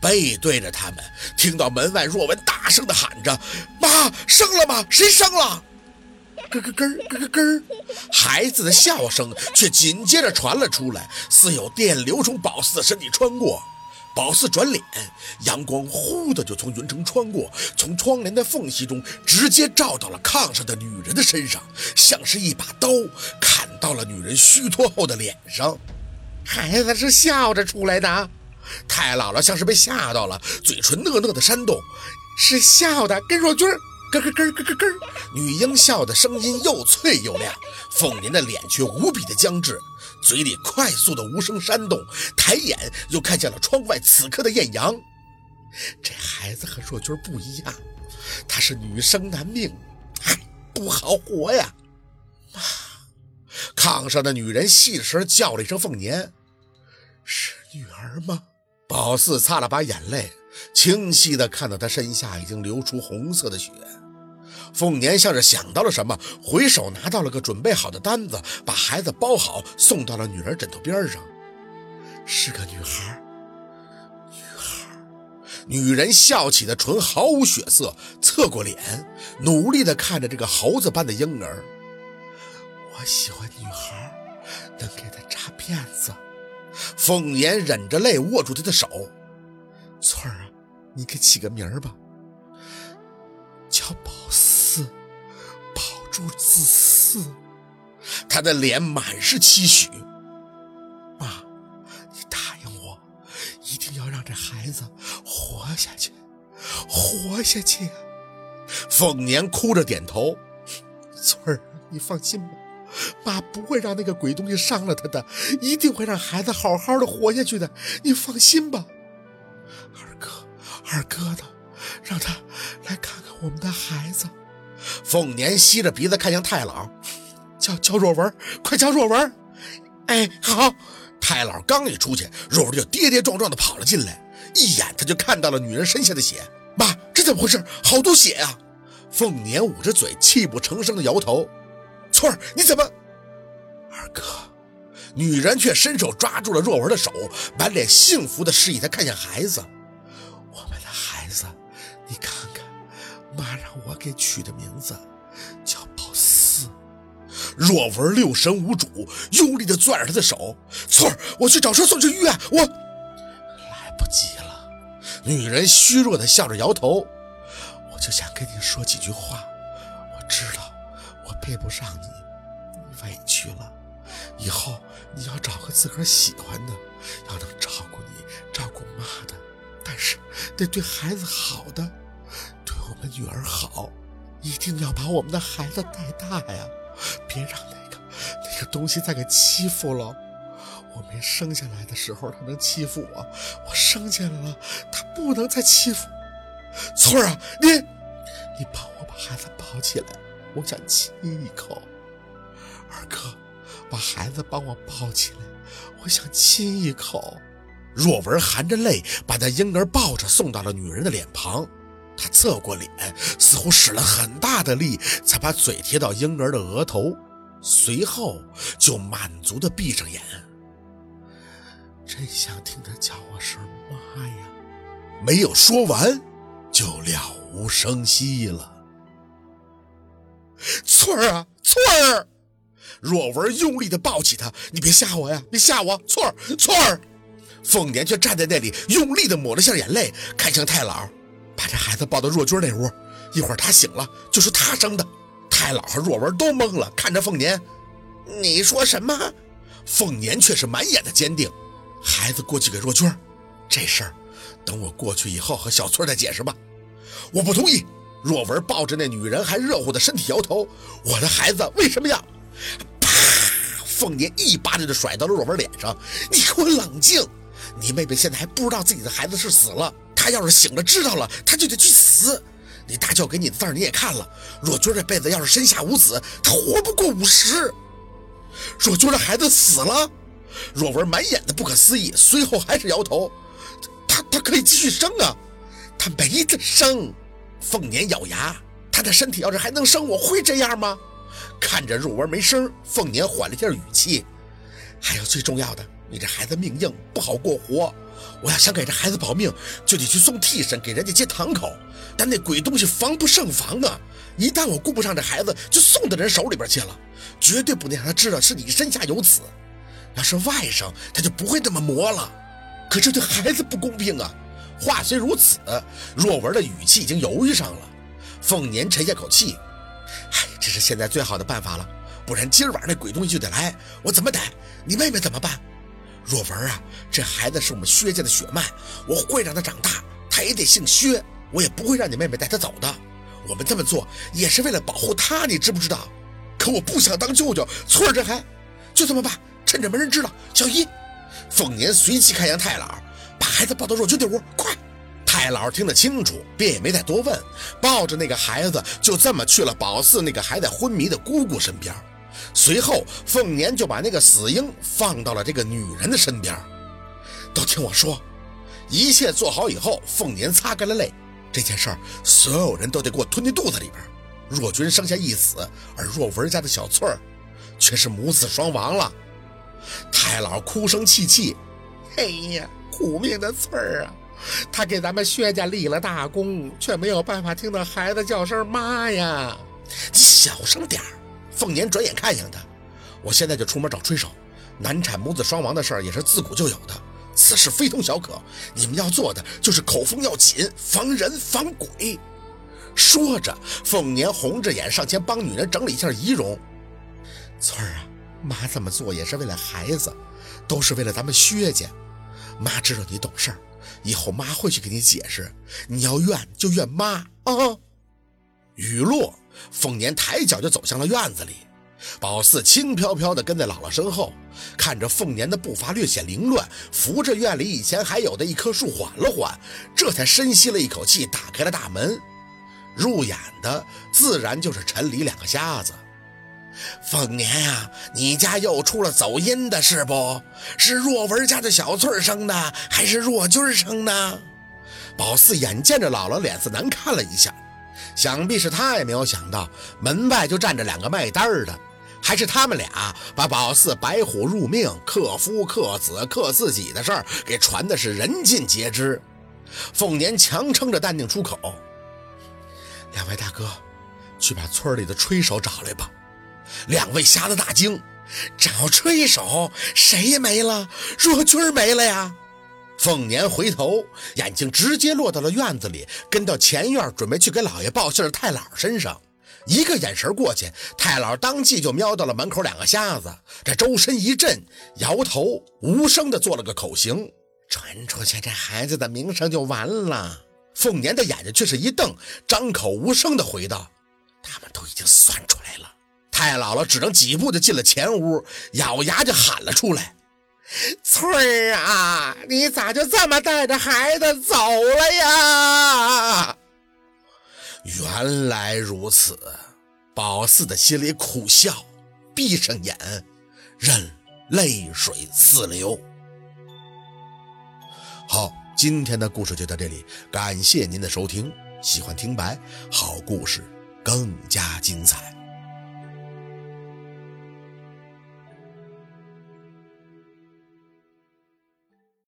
背对着他们，听到门外若文大声地喊着：“妈，生了吗？谁生了？”咯咯咯咯咯咯，孩子的笑声却紧接着传了出来，似有电流从宝四的身体穿过。宝四转脸，阳光呼的就从云层穿过，从窗帘的缝隙中直接照到了炕上的女人的身上，像是一把刀砍到了女人虚脱后的脸上。孩子是笑着出来的，太姥姥像是被吓到了，嘴唇讷讷的扇动，是笑的，跟若君。咯咯咯咯咯咯！女婴笑的声音又脆又亮，凤年的脸却无比的僵滞，嘴里快速的无声煽动，抬眼又看见了窗外此刻的艳阳。这孩子和若君不一样，她是女生男命，唉，不好活呀！妈，炕上的女人细声叫了一声：“凤年，是女儿吗？”宝四擦了把眼泪，清晰的看到她身下已经流出红色的血。凤年像是想到了什么，回手拿到了个准备好的单子，把孩子包好，送到了女儿枕头边上。是个女孩，女孩。女人笑起的唇毫无血色，侧过脸，努力地看着这个猴子般的婴儿。我喜欢女孩，能给她扎辫子。凤年忍着泪握住她的手。翠儿啊，你给起个名儿吧，叫宝四。朱子嗣，他的脸满是期许。妈，你答应我，一定要让这孩子活下去，活下去。凤年哭着点头。翠儿，你放心吧，妈不会让那个鬼东西伤了他的，一定会让孩子好好的活下去的。你放心吧。二哥，二哥的，让他来看看我们的孩子。凤年吸着鼻子看向太老，叫叫若文，快叫若文！哎，好。太老刚一出去，若文就跌跌撞撞的跑了进来，一眼他就看到了女人身下的血。妈，这怎么回事？好多血呀！凤年捂着嘴，泣不成声的摇头。翠儿，你怎么？二哥，女人却伸手抓住了若文的手，满脸幸福的示意他看向孩子。我们的孩子，你看看。妈让我给取的名字叫宝四。若文六神无主，用力的攥着他的手。翠儿，我去找车送去医院。我来不及了。女人虚弱的笑着摇头。我就想跟你说几句话。配不上你，你委屈了。以后你要找个自个儿喜欢的，要能照顾你、照顾妈的，但是得对孩子好的。对我们女儿好，一定要把我们的孩子带大呀！别让那个那个东西再给欺负了。我没生下来的时候，他能欺负我；我生下来了，他不能再欺负。翠儿啊，你你帮我把孩子抱起来，我想亲一口。二哥，把孩子帮我抱起来，我想亲一口。若文含着泪把那婴儿抱着送到了女人的脸旁。他侧过脸，似乎使了很大的力，才把嘴贴到婴儿的额头，随后就满足的闭上眼。真想听他叫我声妈呀！没有说完，就了无声息了。翠儿啊，翠儿！若文用力的抱起他，你别吓我呀，别吓我！翠儿，翠儿！凤年却站在那里，用力的抹了下眼泪，看向太老。把这孩子抱到若君那屋，一会儿他醒了就说他生的。太老和若文都懵了，看着凤年：“你说什么？”凤年却是满眼的坚定：“孩子过去给若君，这事儿等我过去以后和小翠再解释吧。”我不同意。若文抱着那女人还热乎的身体摇头：“我的孩子为什么要？”啪！凤年一巴掌就甩到了若文脸上：“你给我冷静！你妹妹现在还不知道自己的孩子是死了。”她要是醒了知道了，她就得去死。你大舅给你的字你也看了，若君这辈子要是身下无子，她活不过五十。若君的孩子死了，若文满眼的不可思议，随后还是摇头。他他可以继续生啊，他没得生。凤年咬牙，他的身体要是还能生，我会这样吗？看着若文没声，凤年缓了一下语气。还有最重要的，你这孩子命硬，不好过活。我要想给这孩子保命，就得去送替身给人家接堂口。但那鬼东西防不胜防啊！一旦我顾不上这孩子，就送到人手里边去了。绝对不能让他知道是你身下有此。要是外甥，他就不会这么磨了。可这对孩子不公平啊！话虽如此，若文的语气已经犹豫上了。凤年沉下口气：“哎，这是现在最好的办法了，不然今儿晚上那鬼东西就得来，我怎么逮？你妹妹怎么办？”若文啊，这孩子是我们薛家的血脉，我会让他长大，他也得姓薛，我也不会让你妹妹带他走的。我们这么做也是为了保护他，你知不知道？可我不想当舅舅，村儿这还就这么办，趁着没人知道。小姨，凤年随即开向太老，孩子抱到若君的屋，快！太老听得清楚，便也没再多问，抱着那个孩子就这么去了宝四那个还在昏迷的姑姑身边。随后，凤年就把那个死婴放到了这个女人的身边。都听我说，一切做好以后，凤年擦干了泪。这件事儿，所有人都得给我吞进肚子里边。若君生下一死，而若文家的小翠儿，却是母子双亡了。太老哭声泣泣：“哎呀，苦命的翠儿啊！他给咱们薛家立了大功，却没有办法听到孩子叫声妈呀！你小声点儿。”凤年转眼看向他，我现在就出门找吹手。难产母子双亡的事儿也是自古就有的，此事非同小可。你们要做的就是口风要紧，防人防鬼。说着，凤年红着眼上前帮女人整理一下仪容。翠儿啊，妈这么做也是为了孩子，都是为了咱们薛家。妈知道你懂事儿，以后妈会去给你解释。你要怨就怨妈啊。雨落。凤年抬脚就走向了院子里，宝四轻飘飘地跟在姥姥身后，看着凤年的步伐略显凌乱，扶着院里以前还有的一棵树缓了缓，这才深吸了一口气，打开了大门。入眼的自然就是陈李两个瞎子。凤年啊，你家又出了走音的是不？是若文家的小翠生的，还是若君生的？宝四眼见着姥姥脸色难看了一下。想必是他也没有想到，门外就站着两个卖单的，还是他们俩把宝四白虎入命、克夫克子克自己的事儿给传的是人尽皆知。凤年强撑着淡定出口：“两位大哥，去把村里的吹手找来吧。”两位瞎子大惊：“找吹手？谁没了？若君没了呀？”凤年回头，眼睛直接落到了院子里，跟到前院准备去给老爷报信的太老身上。一个眼神过去，太老当即就瞄到了门口两个瞎子，这周身一震，摇头，无声的做了个口型。传出去，这孩子的名声就完了。凤年的眼睛却是一瞪，张口无声的回道：“他们都已经算出来。”太姥姥只能几步就进了前屋，咬牙就喊了出来。翠儿啊，你咋就这么带着孩子走了呀？原来如此，宝四的心里苦笑，闭上眼，任泪水四流。好，今天的故事就到这里，感谢您的收听。喜欢听白，好故事更加精彩。